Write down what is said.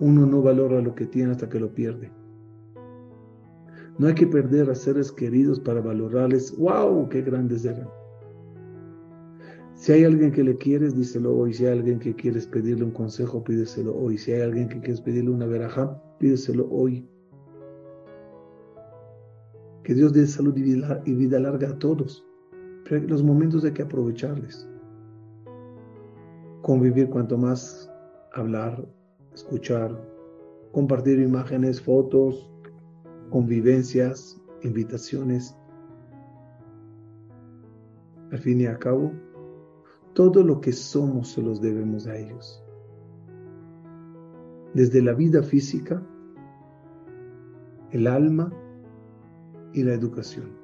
Uno no valora lo que tiene hasta que lo pierde. No hay que perder a seres queridos para valorarles. ¡Wow! ¡Qué grandes eran! Si hay alguien que le quieres, díselo hoy. Si hay alguien que quieres pedirle un consejo, pídeselo hoy. Si hay alguien que quieres pedirle una verajá, pídeselo hoy. Que Dios dé salud y vida, larga a todos. Pero los momentos hay que aprovecharles. Convivir cuanto más hablar, escuchar, compartir imágenes, fotos, convivencias, invitaciones. Al fin y al cabo, todo lo que somos se los debemos a ellos. Desde la vida física, el alma y la educación.